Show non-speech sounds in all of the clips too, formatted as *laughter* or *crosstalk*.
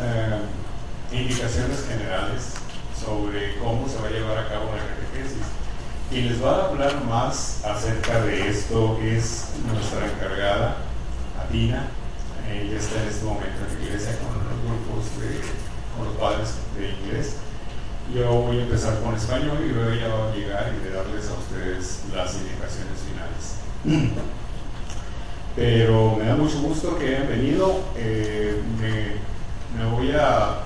eh, indicaciones generales sobre cómo se va a llevar a cabo la catequesis. Quien les va a hablar más acerca de esto es nuestra encargada, Atina. Ella está en este momento en la iglesia con los grupos de, con los padres de inglés. Yo voy a empezar con español y luego ella va a llegar y de darles a ustedes las indicaciones finales. Pero me da mucho gusto que hayan venido. Eh, me, me, voy a,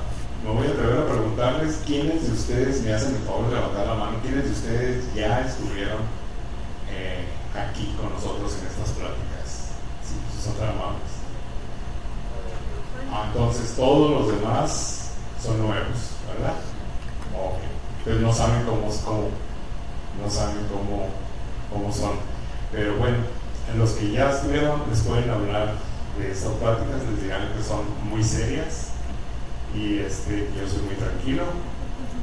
me voy a atrever a preguntarles quiénes de ustedes me hacen el favor de levantar la mano, quiénes de ustedes ya estuvieron eh, aquí con nosotros en estas pláticas. Si son tan amables. Ah, entonces todos los demás son nuevos, ¿verdad? Ok. Entonces no saben cómo, cómo no saben cómo, cómo son. Pero bueno, en los que ya estuvieron les pueden hablar de estas pláticas, les dirán que son muy serias y este, yo soy muy tranquilo,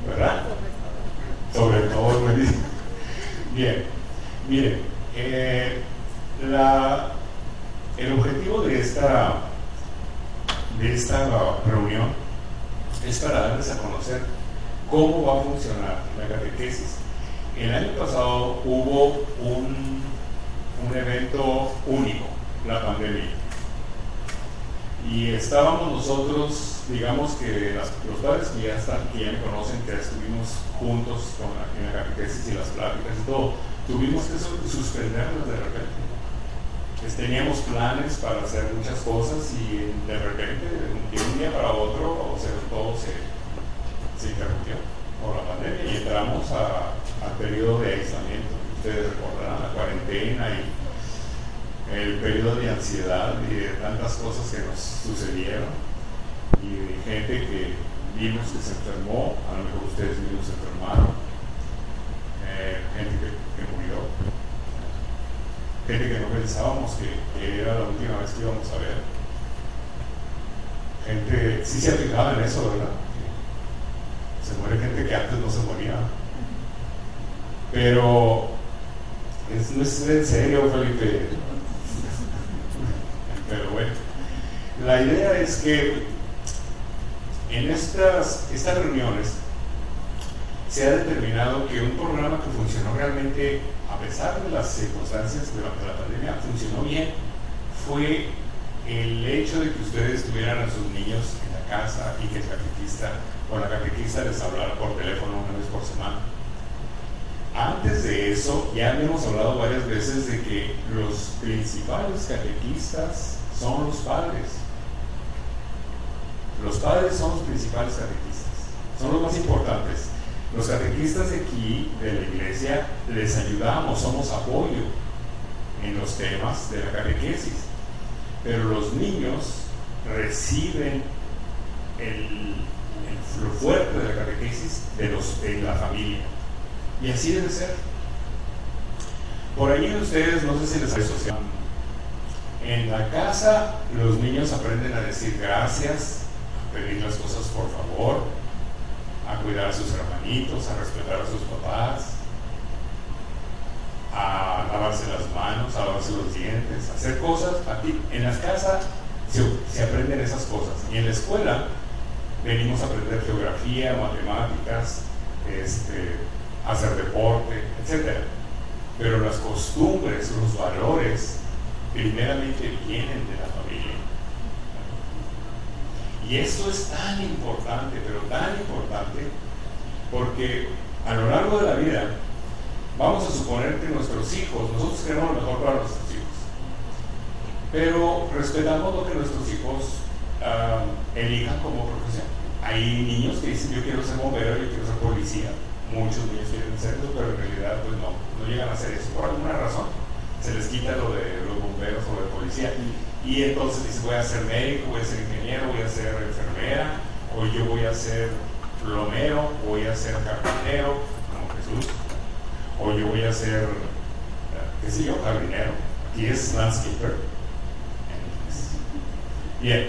¿verdad? Sobre todo, me dicen. *laughs* Bien, miren, eh, la, el objetivo de esta, de esta reunión es para darles a conocer cómo va a funcionar la catequesis. El año pasado hubo un un evento único, la pandemia. Y estábamos nosotros, digamos que los padres que ya están, que ya me conocen, que estuvimos juntos con la, en la catequesis y las pláticas y todo, tuvimos que suspendernos de repente. Pues teníamos planes para hacer muchas cosas y de repente, de un día para otro, todo se, se interrumpió por la pandemia y entramos al periodo de aislamiento. Ustedes recordarán la cuarentena y el periodo de ansiedad y de tantas cosas que nos sucedieron. Y de gente que vimos que se enfermó, a lo mejor ustedes mismos se enfermaron, eh, gente que, murió, gente que no pensábamos que, era la última vez que íbamos a ver. Gente, sí se ha en eso, ¿verdad? Se muere gente que antes no se moría. Pero no es en serio, Felipe. Pero bueno, la idea es que en estas, estas reuniones se ha determinado que un programa que funcionó realmente, a pesar de las circunstancias durante la pandemia, funcionó bien, fue el hecho de que ustedes tuvieran a sus niños en la casa y que el catequista o la catequista les hablara por teléfono una vez por semana antes de eso, ya hemos hablado varias veces de que los principales catequistas son los padres. Los padres son los principales catequistas, son los más importantes. Los catequistas de aquí, de la iglesia, les ayudamos, somos apoyo en los temas de la catequesis. Pero los niños reciben el, el, fuerte de la catequesis de, los, de la familia. Y así debe ser. Por ahí ustedes, no sé si les asocian. En la casa los niños aprenden a decir gracias, a pedir las cosas por favor, a cuidar a sus hermanitos, a respetar a sus papás, a lavarse las manos, a lavarse los dientes, a hacer cosas. Aquí, en la casa se, se aprenden esas cosas. Y en la escuela venimos a aprender geografía, matemáticas, este, hacer deporte, etc. Pero las costumbres, los valores, primeramente vienen de la familia. Y esto es tan importante, pero tan importante, porque a lo largo de la vida vamos a suponer que nuestros hijos, nosotros queremos lo mejor para nuestros hijos, pero respetamos lo que nuestros hijos uh, elijan como profesión. Hay niños que dicen yo quiero ser bombero, yo quiero ser policía, muchos niños quieren hacerlo, pero en realidad pues no, no llegan a hacer eso por alguna razón. Se les quita lo de los bomberos o de policía. Y entonces dice, voy a ser médico, voy a ser ingeniero, voy a ser enfermera, o yo voy a ser plomero, voy a ser carpintero, como Jesús, o yo voy a ser, qué sé yo, jardinero, y es landscaper. Bien.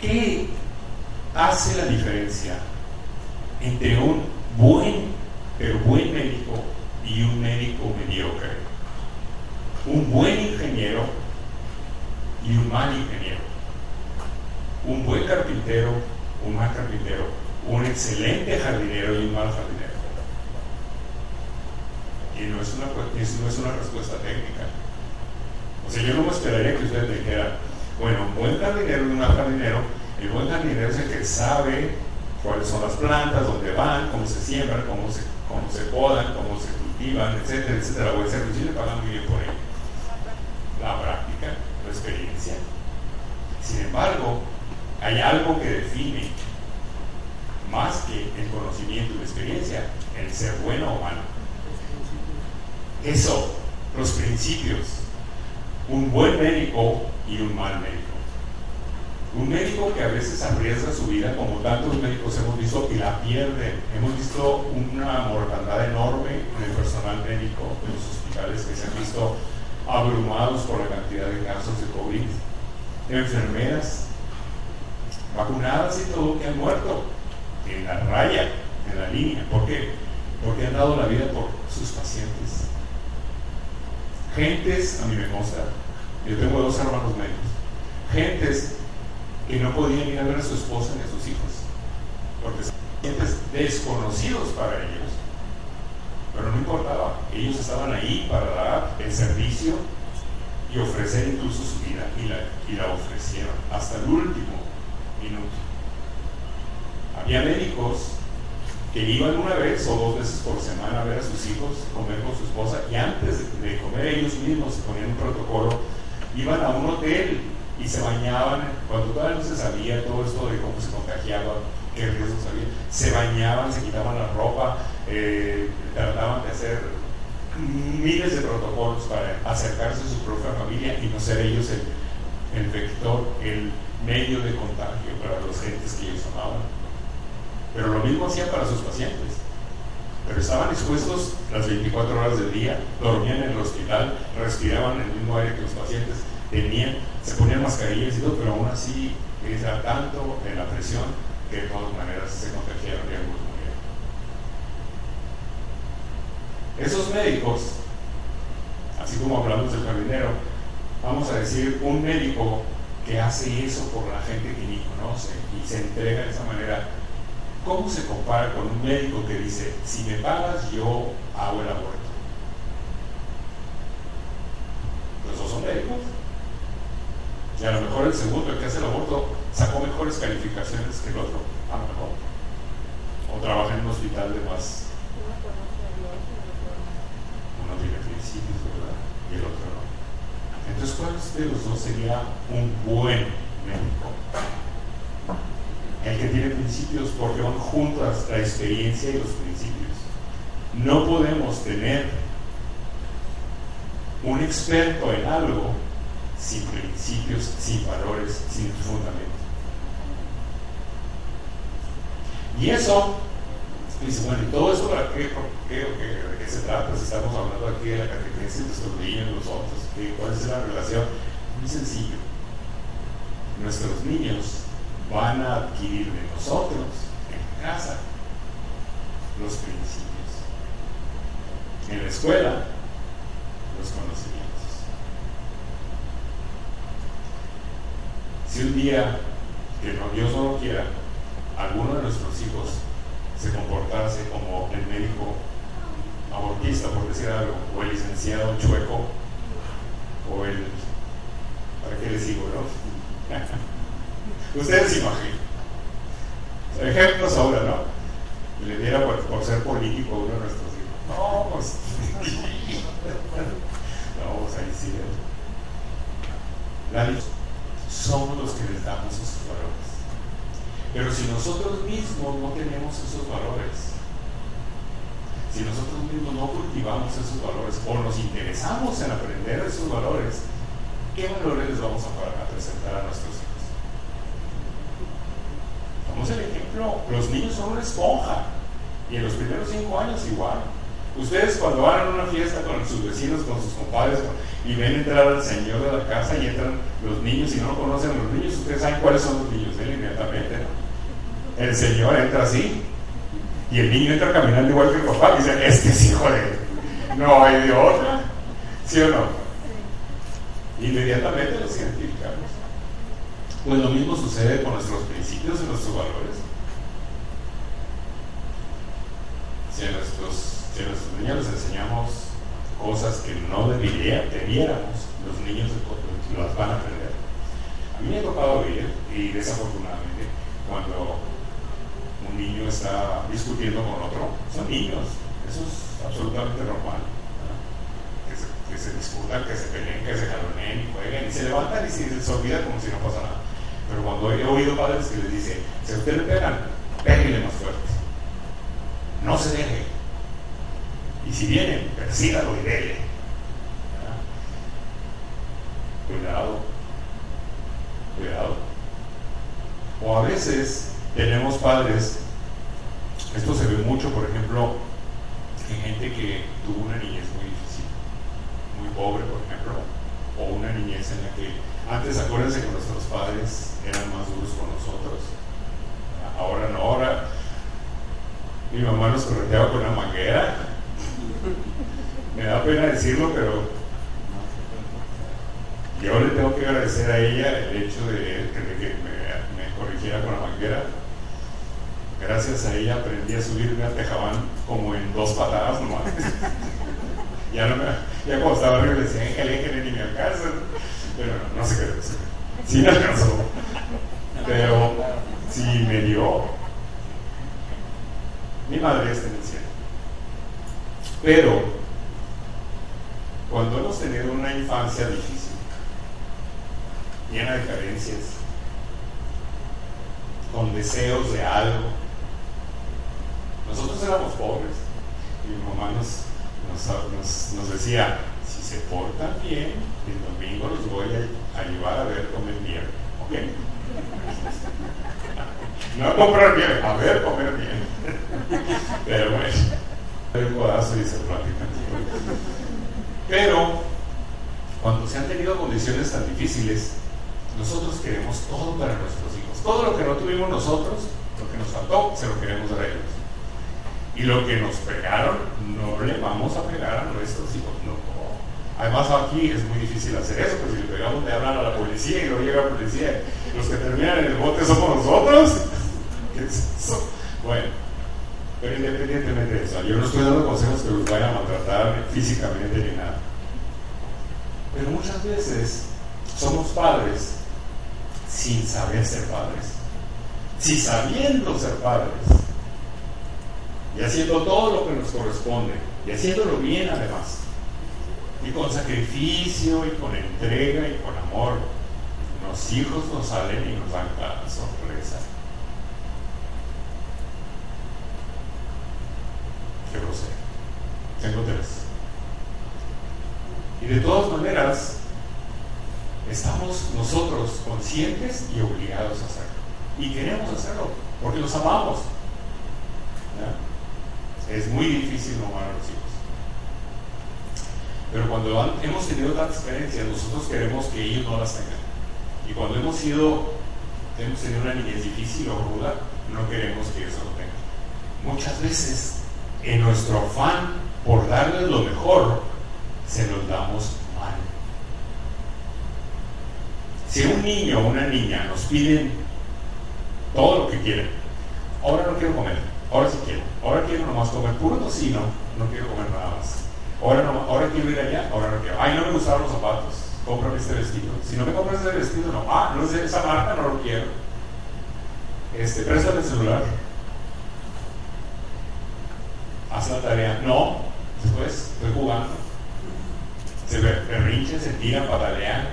¿Qué hace la diferencia entre un buen, pero buen médico y un médico mediocre? Un buen ingeniero y un mal ingeniero. Un buen carpintero, un mal carpintero. Un excelente jardinero y un mal jardinero. Y no es una, no es una respuesta técnica. O sea, yo no me esperaría que ustedes dijeran, bueno, un buen jardinero y un mal jardinero el buen jardinero es el que sabe cuáles son las plantas, dónde van, cómo se siembran, cómo se, cómo se podan, cómo se etcétera, etcétera. O el servicio le pagan muy bien por ello. La práctica, la experiencia. Sin embargo, hay algo que define más que el conocimiento y la experiencia, el ser bueno o malo. Eso, los principios. Un buen médico y un mal médico. Un médico que a veces arriesga su vida, como tantos médicos hemos visto, y la pierde. Hemos visto una mortandad enorme en el personal médico de los hospitales que se han visto abrumados por la cantidad de casos de COVID. Enfermeras vacunadas y todo que han muerto en la raya, en la línea. ¿Por qué? Porque han dado la vida por sus pacientes. Gentes, a mí me consta, yo tengo dos hermanos médicos, gentes que no podían ir a ver a su esposa ni a sus hijos, porque son pacientes desconocidos para ellos. Pero no importaba, ellos estaban ahí para dar el servicio y ofrecer incluso su vida, y la, y la ofrecieron hasta el último minuto. Había médicos que iban una vez o dos veces por semana a ver a sus hijos, comer con su esposa, y antes de, comer ellos mismos se ponían un protocolo, iban a un hotel y se bañaban, cuando todavía no se sabía todo esto de cómo se contagiaba, qué riesgos había, se bañaban, se quitaban la ropa, eh, trataban de hacer miles de protocolos para acercarse a su propia familia y no ser ellos el, el vector, el medio de contagio para los gentes que ellos amaban. Pero lo mismo hacían para sus pacientes. Pero estaban expuestos las 24 horas del día, dormían en el hospital, respiraban el mismo aire que los pacientes, tenían se ponían mascarillas y todo, pero aún así era tanto en la presión que de todas maneras se contagiaron y algunos murieron. Esos médicos, así como hablamos del jardinero, vamos a decir un médico que hace eso por la gente que ni conoce y se entrega de esa manera, ¿cómo se compara con un médico que dice, si me pagas yo hago el aborto? Los dos son médicos y a lo mejor el segundo, el que hace el aborto, sacó mejores calificaciones que el otro, a lo mejor. O trabaja en un hospital de más. Uno tiene principios, ¿verdad? Y el otro no. Entonces, ¿cuál de los dos sería un buen médico? El que tiene principios porque van juntas la experiencia y los principios. No podemos tener un experto en algo sin principios, sin valores, sin fundamento. Y eso, dice, bueno, ¿y todo eso para qué, qué, de qué se trata? Si estamos hablando aquí de la catequesis de nuestros niños, nosotros, ¿cuál es la relación? Muy sencillo. Nuestros niños van a adquirir de nosotros en casa los principios. En la escuela, los conocimientos. Si un día, que Dios no lo quiera, alguno de nuestros hijos se comportase como el médico abortista, por decir algo, o el licenciado chueco, o el... ¿Para qué les digo, no? *laughs* Ustedes imaginan. Ejemplos ahora, ¿no? Le diera por, ser político uno de nuestros hijos. No, pues... *laughs* no, pues ahí sí. La somos los que les damos esos valores. Pero si nosotros mismos no tenemos esos valores, si nosotros mismos no cultivamos esos valores o nos interesamos en aprender esos valores, ¿qué valores les vamos a presentar a nuestros hijos? Vamos el ejemplo, los niños son una esponja y en los primeros cinco años igual. Ustedes cuando van a una fiesta con sus vecinos, con sus compadres, y ven entrar al señor de la casa y entran los niños y no conocen a los niños, ustedes saben cuáles son los niños, él inmediatamente, ¿no? El señor entra así, y el niño entra caminando igual que el papá, y dice, este es hijo de... No hay de otra, ¿sí o no? Inmediatamente los identificamos. Pues lo mismo sucede con nuestros principios y nuestros valores. Si a nuestros a nuestros niños les enseñamos cosas que no debería, debiéramos, los niños las van a aprender. A mí me ha tocado ver, y desafortunadamente, cuando un niño está discutiendo con otro, son niños, eso es absolutamente normal. Que se, discutan, que se peleen, que se jaloneen y jueguen, y se levantan y se, se olvida como si no pasa nada. Pero cuando he oído padres que les dicen, si a usted le pegan, péguenle más fuerte. No se deje y si vienen, persígalo y dele. Cuidado, cuidado. O a veces tenemos padres, esto se ve mucho, por ejemplo, en gente que tuvo una niñez muy difícil, muy pobre, por ejemplo, o una niñez en la que antes acuérdense que nuestros padres eran más duros con nosotros. Ahora no, ahora mi mamá nos correteaba con una manguera me da pena decirlo, pero yo le tengo que agradecer a ella el hecho de, que me, corrigiera con la manguera. Gracias a ella aprendí a subirme al tejabán como en dos patadas nomás. *laughs* ya, no me, ya cuando estaba arriba le decía, éjale, éjale, ni me alcanza. Pero no, no sé qué decir. Sí me alcanzó. Pero sí me dio. Mi madre está en el cielo. Pero cuando hemos tenido una infancia difícil, llena de carencias, con deseos de algo, nosotros éramos pobres mi mamá nos, decía, si se portan bien, el domingo los voy a, llevar a ver comer bien. ¿Ok? No comprar bien, a ver comer bien. Pero bueno, el codazo y se platican. Pero cuando se han tenido condiciones tan difíciles, nosotros queremos todo para nuestros hijos. Todo lo que no tuvimos nosotros, lo que nos faltó, se lo queremos dar a ellos. Y lo que nos pegaron, no le vamos a pegar a nuestros hijos. No. Además aquí es muy difícil hacer eso, porque si le pegamos le hablan a la policía y luego llega la policía. Los que terminan en el bote somos nosotros. *laughs* ¿Qué es eso? Bueno, pero independientemente de eso, yo no estoy dando consejos que los vayan a maltratar físicamente ni nada. Pero muchas veces somos padres sin saber ser padres. Si sabiendo ser padres y haciendo todo lo que nos corresponde y haciéndolo bien además, y con sacrificio y con entrega y con amor, los hijos nos salen y nos dan cada sorpresa. Qué sé, Tengo tres. Y de todas maneras, estamos nosotros conscientes y obligados a hacerlo. Y queremos hacerlo, porque los amamos. Es muy difícil no amar a los hijos. Pero cuando hemos tenido tantas experiencias, nosotros queremos que ellos no las tengan. Y cuando hemos sido, hemos tenido una niñez difícil o ruda, no queremos que ellos lo tengan. Muchas veces en nuestro afán por darles lo mejor, se los damos mal. Si un niño o una niña nos piden todo lo que quieren, ahora no quiero comer, ahora sí quiero, ahora quiero nomás comer puro tocino, no quiero comer nada más. Ahora, no, ahora quiero ir allá, ahora no quiero. Ay, no me gustaron los zapatos, cómprame este vestido. Si no me compras este vestido, no. Ah, no de esa marca, no lo quiero. Este, préstame el celular haz la tarea. No, después estoy jugando. Se berrinchen, se tiran, patalean,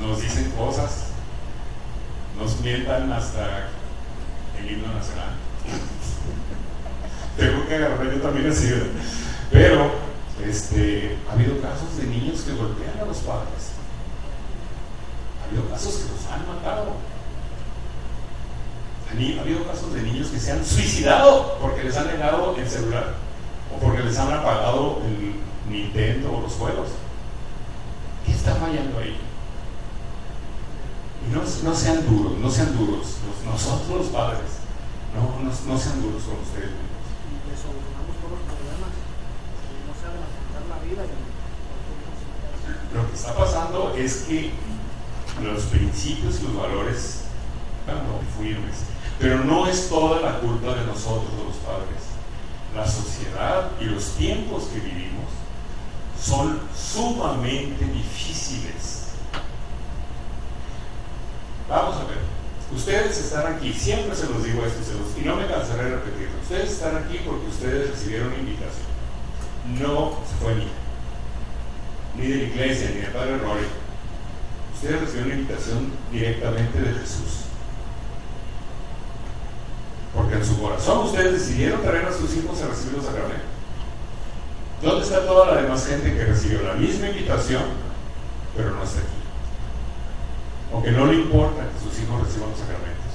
nos dicen cosas, nos mientan hasta el himno nacional. tengo que agarrar yo también así, Pero, este, ha habido casos de niños que golpean a los padres. Ha habido casos que los han matado. Ha habido casos de niños que se han suicidado porque les han negado el celular o porque les han apagado el Nintendo o los juegos. ¿Qué está fallando ahí? Y no, no sean duros, no sean duros. nosotros los padres, no, no, no sean duros con ustedes mismos. Y les solucionamos todos los problemas. Y no saben afrontar la vida. Y Lo que está pasando es que los principios y los valores van no firmes. Pero no es toda la culpa de nosotros, de los padres. La sociedad y los tiempos que vivimos son sumamente difíciles. Vamos a ver. Ustedes están aquí, siempre se los digo esto y no me cansaré de repetirlo. Ustedes están aquí porque ustedes recibieron invitación. No fue mía, ni de la iglesia, ni del Padre Rory. Ustedes recibieron invitación directamente de Jesús. Porque en su corazón ustedes decidieron traer a sus hijos a recibir los sacramentos. ¿Dónde está toda la demás gente que recibió la misma invitación, pero no está aquí? O que no le importa que sus hijos reciban los sacramentos.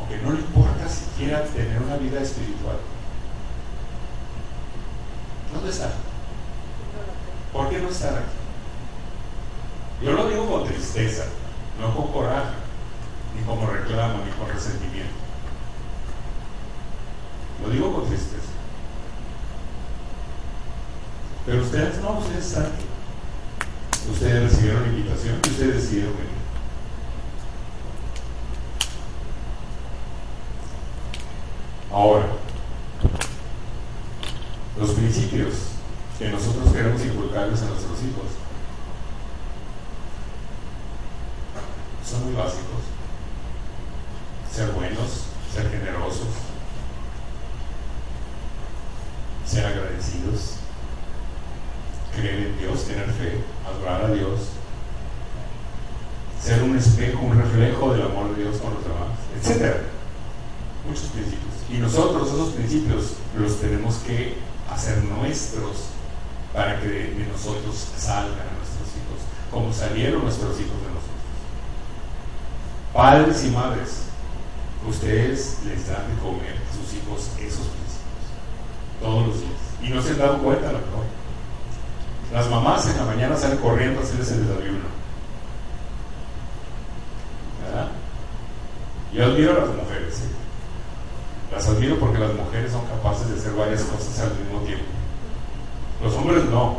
O que no le importa siquiera tener una vida espiritual. ¿Dónde están? ¿Por qué no están aquí? Yo lo digo con tristeza, no con coraje, ni como reclamo, ni con resentimiento. Digo con tristeza. Pero ustedes no, ustedes aquí. Ustedes recibieron invitación y ustedes decidieron venir. Ahora, los principios que nosotros queremos inculcarles a nuestros hijos son muy básicos. Ser buenos, ser generosos, ser agradecidos, creer en Dios, tener fe, adorar a Dios, ser un espejo, un reflejo del amor de Dios con los demás, etc. Muchos principios. Y nosotros esos principios los tenemos que hacer nuestros para que de nosotros salgan a nuestros hijos, como salieron nuestros hijos de nosotros. Padres y madres, ustedes les dan de comer a sus hijos esos principios todos los días. Y no se han dado cuenta, a lo mejor. Las mamás en la mañana salen corriendo a hacerles el desayuno. ¿Verdad? Yo admiro a las mujeres. ¿sí? Las admiro porque las mujeres son capaces de hacer varias cosas al mismo tiempo. Los hombres no.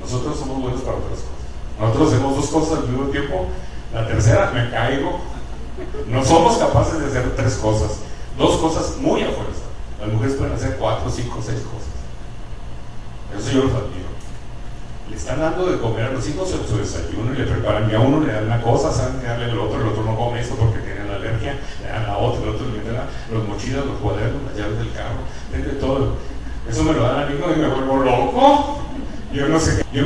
Nosotros somos buenos para otras cosas. Nosotros hacemos dos cosas al mismo tiempo. La tercera, me caigo. No somos capaces de hacer tres cosas. Dos cosas muy a fuerza. Las mujeres pueden hacer cuatro, cinco, seis cosas. Eso yo los admiro le están dando de comer a los hijos en su desayuno y le preparan, y a uno le dan una cosa, saben que darle el otro, el otro no come esto porque tiene la alergia, le dan la otra, el otro le meten los mochilas, los cuadernos, las llaves del carro, de todo. Eso me lo dan a mí y me vuelvo loco. Yo no sé qué. Yo,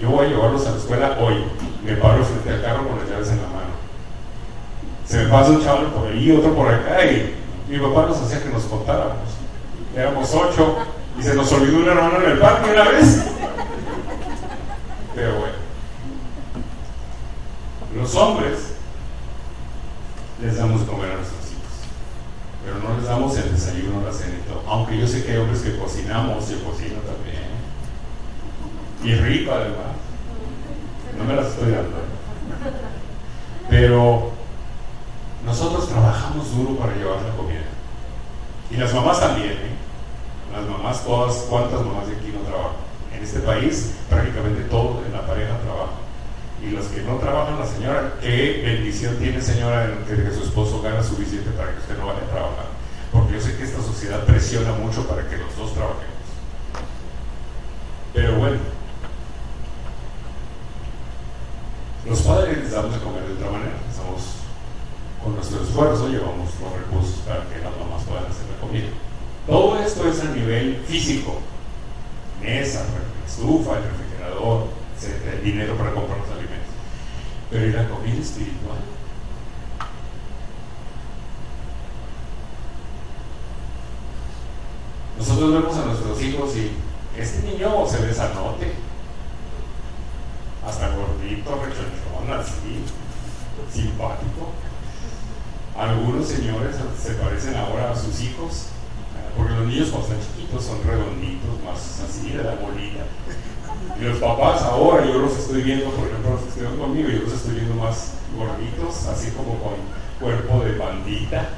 yo voy a llevarlos a la escuela hoy. Me paro frente al carro con las llaves en la mano. Se me pasa un chaval por ahí, otro por acá y mi papá nos hacía que nos contáramos. Éramos ocho y se nos olvidó un hermano en el parque una vez. Pero bueno, los hombres les damos de comer a nuestros hijos, pero no les damos el desayuno, la cena y. Aunque yo sé que hay hombres que cocinamos, yo cocino también. Y rico además. No me las estoy dando. Pero nosotros trabajamos duro para llevar la comida. Y las mamás también, ¿eh? Las mamás, todas, ¿cuántas mamás de aquí no trabajan? En este país prácticamente todo en la pareja trabaja. Y los que no trabajan, la señora, qué bendición tiene señora que, que su esposo gana suficiente para que usted no vaya a trabajar. Porque yo sé que esta sociedad presiona mucho para que los dos trabajemos. Pero bueno, los padres les damos de comer de otra manera. Estamos con nuestro esfuerzo, llevamos los recursos para que las mamás puedan hacer la comida. Todo esto es a nivel físico, mesa, estufa, el refrigerador, etcétera, dinero para comprar los alimentos. Pero ¿y la comida espiritual? nosotros vemos a nuestros hijos y este niño se ve sanote, hasta gordito, rechonchón, así, simpático. Algunos señores se parecen ahora a sus hijos, porque los niños cuando están chiquitos son redonditos, más así, de la bolita. Y los papás ahora yo los estoy viendo, por ejemplo, los que estuvieron conmigo, yo los estoy viendo más gorditos, así como con cuerpo de bandita.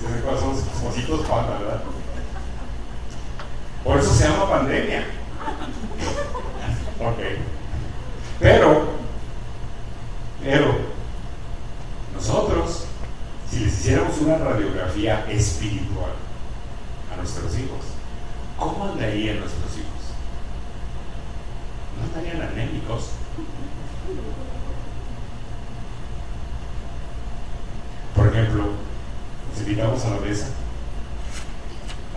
Son cositos panda, ¿verdad? Por eso se llama pandemia. Ok. Pero, pero, nosotros, si les hiciéramos una radiografía espiritual a nuestros hijos, ¿cómo andarían nuestros hijos? ¿No estarían anémicos? Por ejemplo, nos invitamos a la mesa.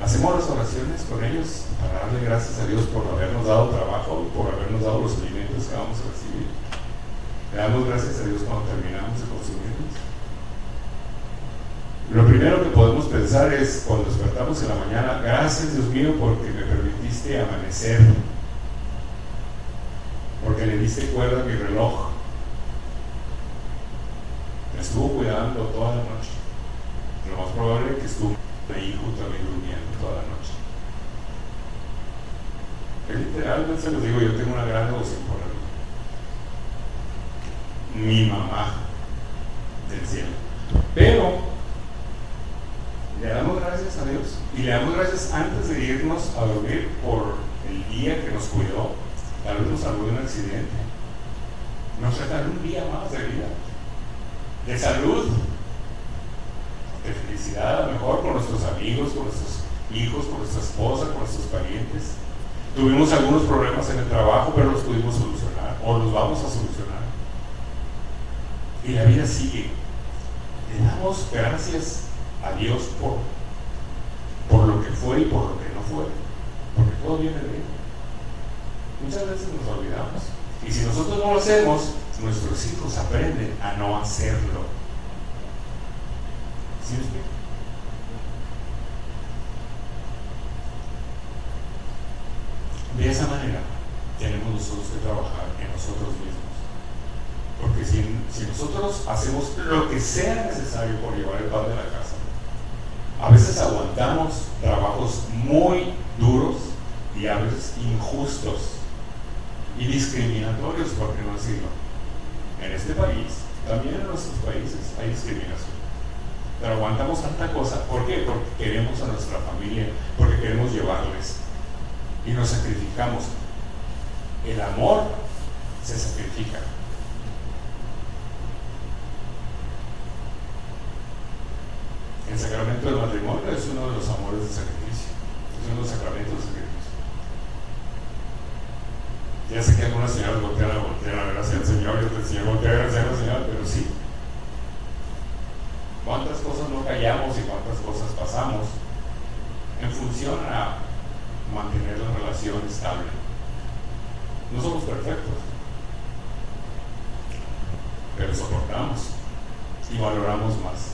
Hacemos las oraciones con para darle gracias a Dios por habernos dado trabajo por habernos dado los alimentos que vamos a recibir. Le damos gracias a Dios cuando terminamos de consumirlos. Lo primero que podemos pensar es cuando despertamos en la mañana, gracias Dios mío porque me permitiste amanecer, porque le diste cuerda a mi reloj, me estuvo cuidando toda la noche. Lo más probable es que estuvo ahí mí durmiendo toda la noche. Es literalmente se los digo, yo tengo una gran devoción por él. Mi mamá del cielo. Pero le damos gracias a Dios y le damos gracias antes de irnos a dormir por el día que nos cuidó. Tal vez nos salvó de un accidente. Nos regaló un día más de vida de salud, de felicidad, a lo mejor con nuestros amigos, con nuestros hijos, con nuestra esposa, con nuestros parientes. Tuvimos algunos problemas en el trabajo, pero los pudimos solucionar o los vamos a solucionar. Y la vida sigue. Le damos gracias a Dios por, por lo que fue y por lo que no fue, porque todo viene de Él. Muchas veces nos olvidamos. Y si nosotros no lo hacemos, nuestros hijos aprenden a no hacerlo. ¿Sí me De esa manera tenemos nosotros que trabajar en nosotros mismos. Porque si, nosotros hacemos lo que sea necesario por llevar el pan de la casa, a veces aguantamos trabajos muy duros y a veces injustos y discriminatorios, por qué no decirlo. En este país, también en nuestros países, hay discriminación. Pero aguantamos tanta cosa. ¿Por qué? Porque queremos a nuestra familia, porque queremos llevarles. Y nos sacrificamos. El amor se sacrifica. El sacramento del matrimonio es uno de los amores de sacrificio. Es uno de los sacramentos de sacrificio. Ya sé que algunas señoras voltean a voltear a ver hacia el Señor y otras señor voltea a ver hacia Señor, pero sí. ¿Cuántas cosas no callamos y cuántas cosas pasamos en función a estable? No somos perfectos, pero soportamos y valoramos más.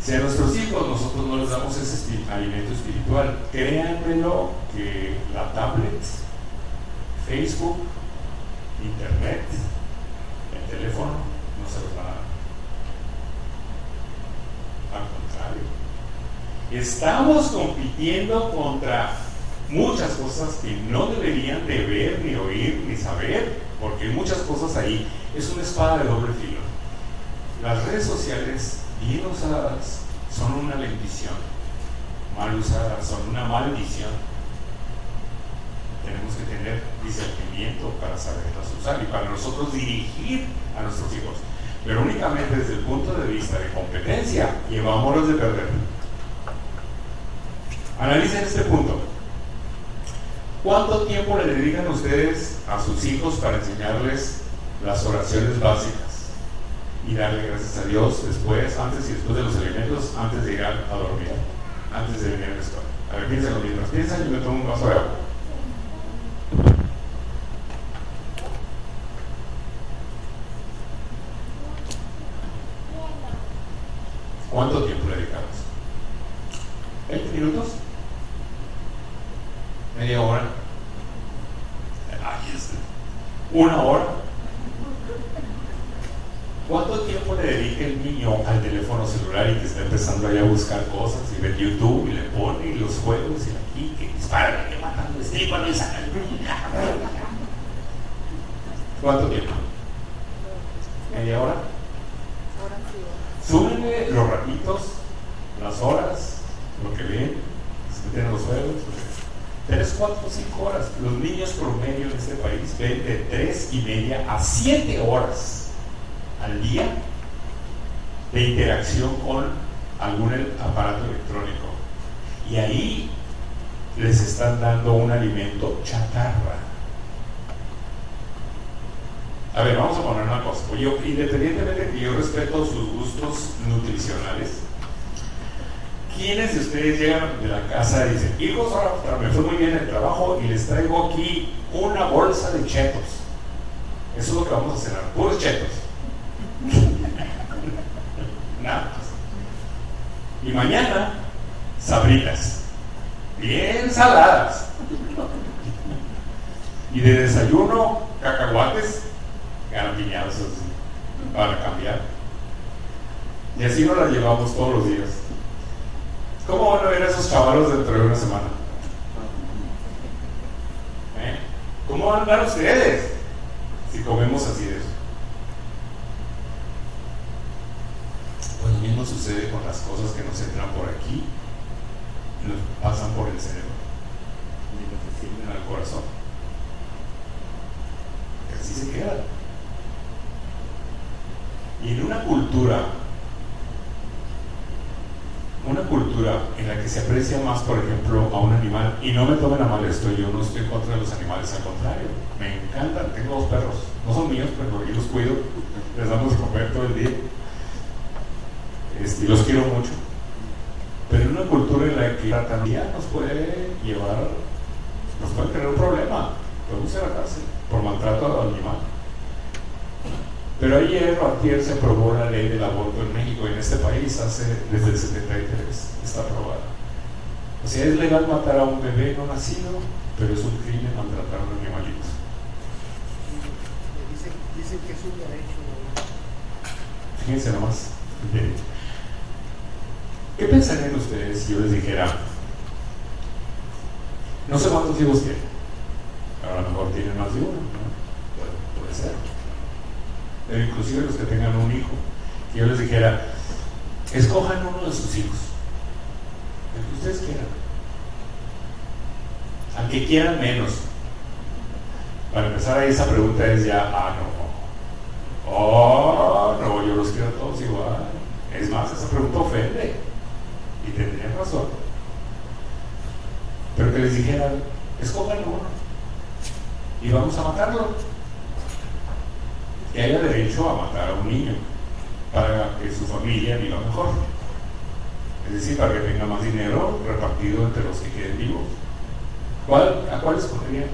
Si a nuestros hijos nosotros no les damos ese alimento espiritual, créanmelo que la tablet, Facebook, Internet, el teléfono, no se los va a dar. Al contrario, estamos compitiendo contra muchas cosas que no deberían de ver, ni oír, ni saber, porque hay muchas cosas ahí. Es una espada de doble filo. Las redes sociales bien usadas son una bendición, mal usadas son una maldición. Tenemos que tener discernimiento para saberlas usar y para nosotros dirigir a nuestros hijos. Pero únicamente desde el punto de vista de competencia, llevámoslos de perder. Analicen este punto. ¿Cuánto tiempo le dedican ustedes a sus hijos para enseñarles las oraciones básicas? y darle gracias a Dios después, antes y después de los alimentos, antes de ir a, dormir, antes de venir a la escuela. A ver, piensen lo piensen y me tomo un vaso de agua. ¿Cuánto tiempo le dedicamos? media hora. Ay, es una hora. ¿Cuánto tiempo le dedica el niño al teléfono celular y que está empezando ahí a buscar cosas y ver YouTube y le pone y los juegos y ¿Cuánto tiempo? ¿Media hora? Súmenle los ratitos, las horas, lo que ven, se meten en los juegos. 3, 4, 5 horas. Los niños promedio en este país ven de 3 y media a 7 horas al día de interacción con algún aparato electrónico. Y ahí les están dando un alimento chatarra. A ver, vamos a poner una cosa. Yo, independientemente de que yo respeto sus gustos nutricionales, ¿quiénes de ustedes llegan de la casa y dicen, hijos, ahora me fue muy bien el trabajo y les traigo aquí una bolsa de chetos? Eso es lo que vamos a cenar, puros chetos. *laughs* Nada. Y mañana, sabritas. Bien saladas. Y de desayuno, cacahuates piñados para cambiar. Y así nos las llevamos todos los días. ¿Cómo van a ver a esos chavalos dentro de una semana? ¿Eh? ¿Cómo van a andar ustedes si comemos así de eso? Pues lo mismo sucede con las cosas que nos entran por aquí nos pasan por el cerebro y nos al corazón. Que así se quedan. Y en una cultura, una cultura en la que se aprecia más, por ejemplo, a un animal, y no me tomen a mal esto, yo no estoy contra de los animales, al contrario, me encantan, tengo dos perros, no son míos, pero yo los cuido, les damos de comer todo el día, este, y los quiero mucho. En una cultura en la que la tanía nos puede llevar, nos puede tener un problema, podemos ir a la cárcel por maltrato al animal. Pero ayer o ayer se aprobó la ley del aborto en México en este país hace desde el 73 está aprobada. O sea, es legal matar a un bebé no nacido, pero es un crimen maltratar a un animalito. Dicen, que es un derecho. Fíjense nomás. ¿Qué pensarían ustedes si yo les dijera, no sé cuántos hijos tienen, a lo mejor tienen más de uno, ¿no? puede ser. Pero inclusive los que tengan un hijo, que yo les dijera, escojan uno de sus hijos, el que ustedes quieran, al que quieran menos. Para empezar ahí esa pregunta es ya, ah, no, oh, no, yo los quiero a todos igual. Es más, esa pregunta ofende y tendrían razón. Pero que les dijeran, escojan uno y vamos a matarlo que haya derecho a matar a un niño para que su familia viva mejor. Es decir, para que tenga más dinero repartido entre los que queden vivos. ¿Cuál, ¿A cuál escogería?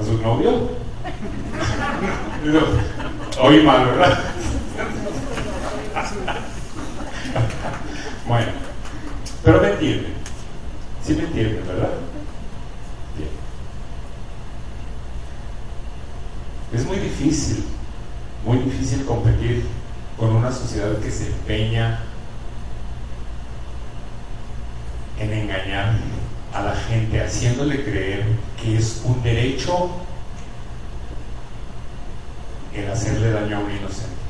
¿A su novio? *laughs* Oí mal, ¿verdad? *laughs* bueno, pero me entienden. Sí me entienden, ¿verdad? Es muy difícil, muy difícil competir con una sociedad que se empeña en engañar a la gente, haciéndole creer que es un derecho el hacerle daño a un inocente.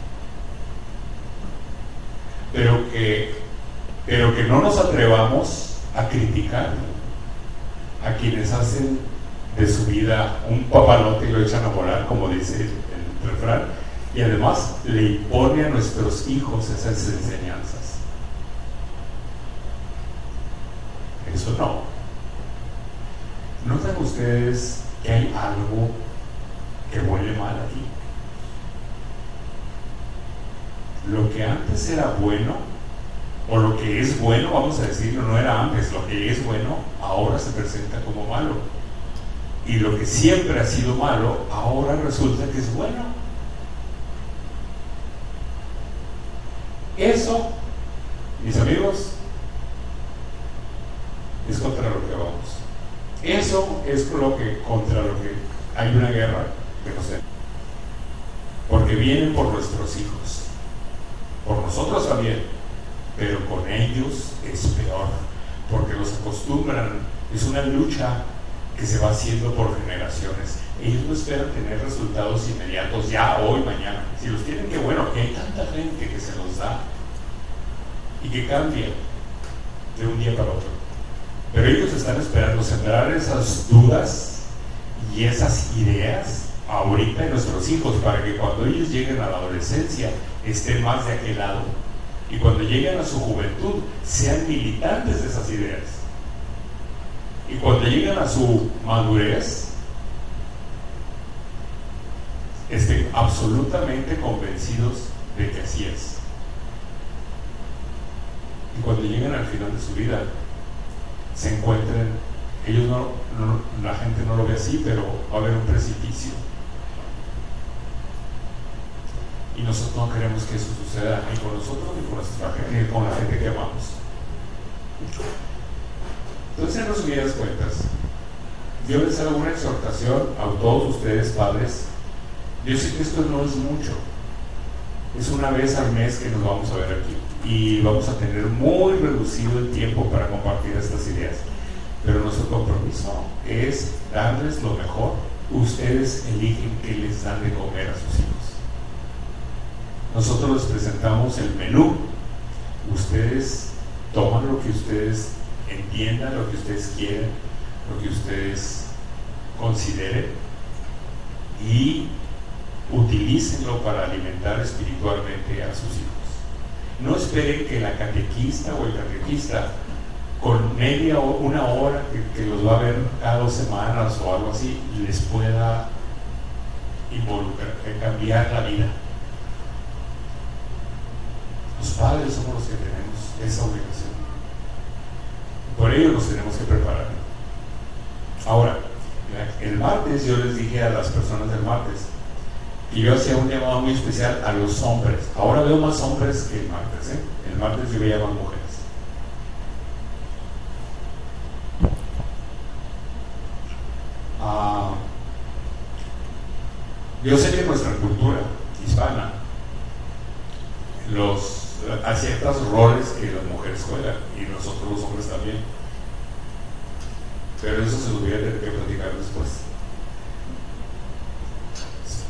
Pero que, pero que no nos atrevamos a criticar a quienes hacen de su vida un papalote y lo echan a volar, como dice el refrán, y además le impone a nuestros hijos esas enseñanzas. Eso no. ¿Notan ustedes que hay algo que huele mal aquí? Lo que antes era bueno, o lo que es bueno, vamos a decirlo, no era antes, lo que es bueno, ahora se presenta como malo y lo que siempre ha sido malo, ahora resulta que es bueno. Eso, mis amigos, es contra lo que vamos. Eso es lo que, contra lo que hay una guerra que nos Porque vienen por nuestros hijos, por nosotros también, pero con ellos es peor, porque los acostumbran, es una lucha que se va haciendo por generaciones. Ellos no esperan tener resultados inmediatos ya, hoy, mañana. Si los tienen, que bueno, que hay tanta gente que se los da y que cambia de un día para otro. Pero ellos están esperando sembrar esas dudas y esas ideas ahorita en nuestros hijos para que cuando ellos lleguen a la adolescencia estén más de aquel lado. Y cuando lleguen a su juventud sean militantes de esas ideas. Y cuando lleguen a su madurez estén absolutamente convencidos de que así es. Y cuando lleguen al final de su vida, se encuentren, ellos no, la gente no lo ve así, pero va a haber un precipicio. Y nosotros no queremos que eso suceda ni con nosotros ni con, nuestra, ni con la gente que amamos. Entonces, en resumidas cuentas, yo les hago una exhortación a todos ustedes, padres. Yo sé que esto no es mucho. Es una vez al mes que nos vamos a ver aquí y vamos a tener muy reducido el tiempo para compartir estas ideas. Pero nuestro compromiso es darles lo mejor. Ustedes eligen qué les dan de comer a sus hijos. Nosotros les presentamos el menú. Ustedes toman lo que ustedes entiendan, lo que ustedes quieren, lo que ustedes consideren y utilícenlo para alimentar espiritualmente a sus hijos. No esperen que la catequista o el catequista con media o una hora que, los va a ver cada dos semanas o algo así, les pueda involucrar, eh, cambiar la vida. Padres somos los que tenemos esa obligación. Por ello nos tenemos que preparar. Ahora, el martes yo les dije a las personas del martes, y yo hacía un llamado muy especial a los hombres. Ahora veo más hombres que el martes. ¿eh? El martes yo veía más mujeres. Ah, yo sé que nuestra cultura hispana los, ciertos roles que las mujeres juegan y nosotros los hombres también. Pero eso se lo voy a tener que platicar después.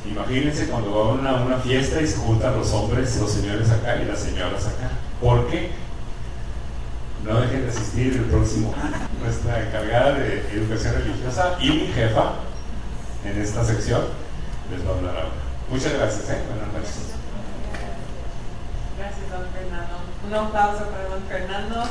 Imagínense cuando va a una, fiesta y se juntan los hombres, los señores acá y las señoras acá. ¿Por qué? No dejen de asistir el próximo Nuestra encargada de educación religiosa y mi jefa en esta sección les va a hablar ahora. Muchas gracias. ¿eh? Buenas. Gracias, don Fernando. Un aplauso para don Fernando.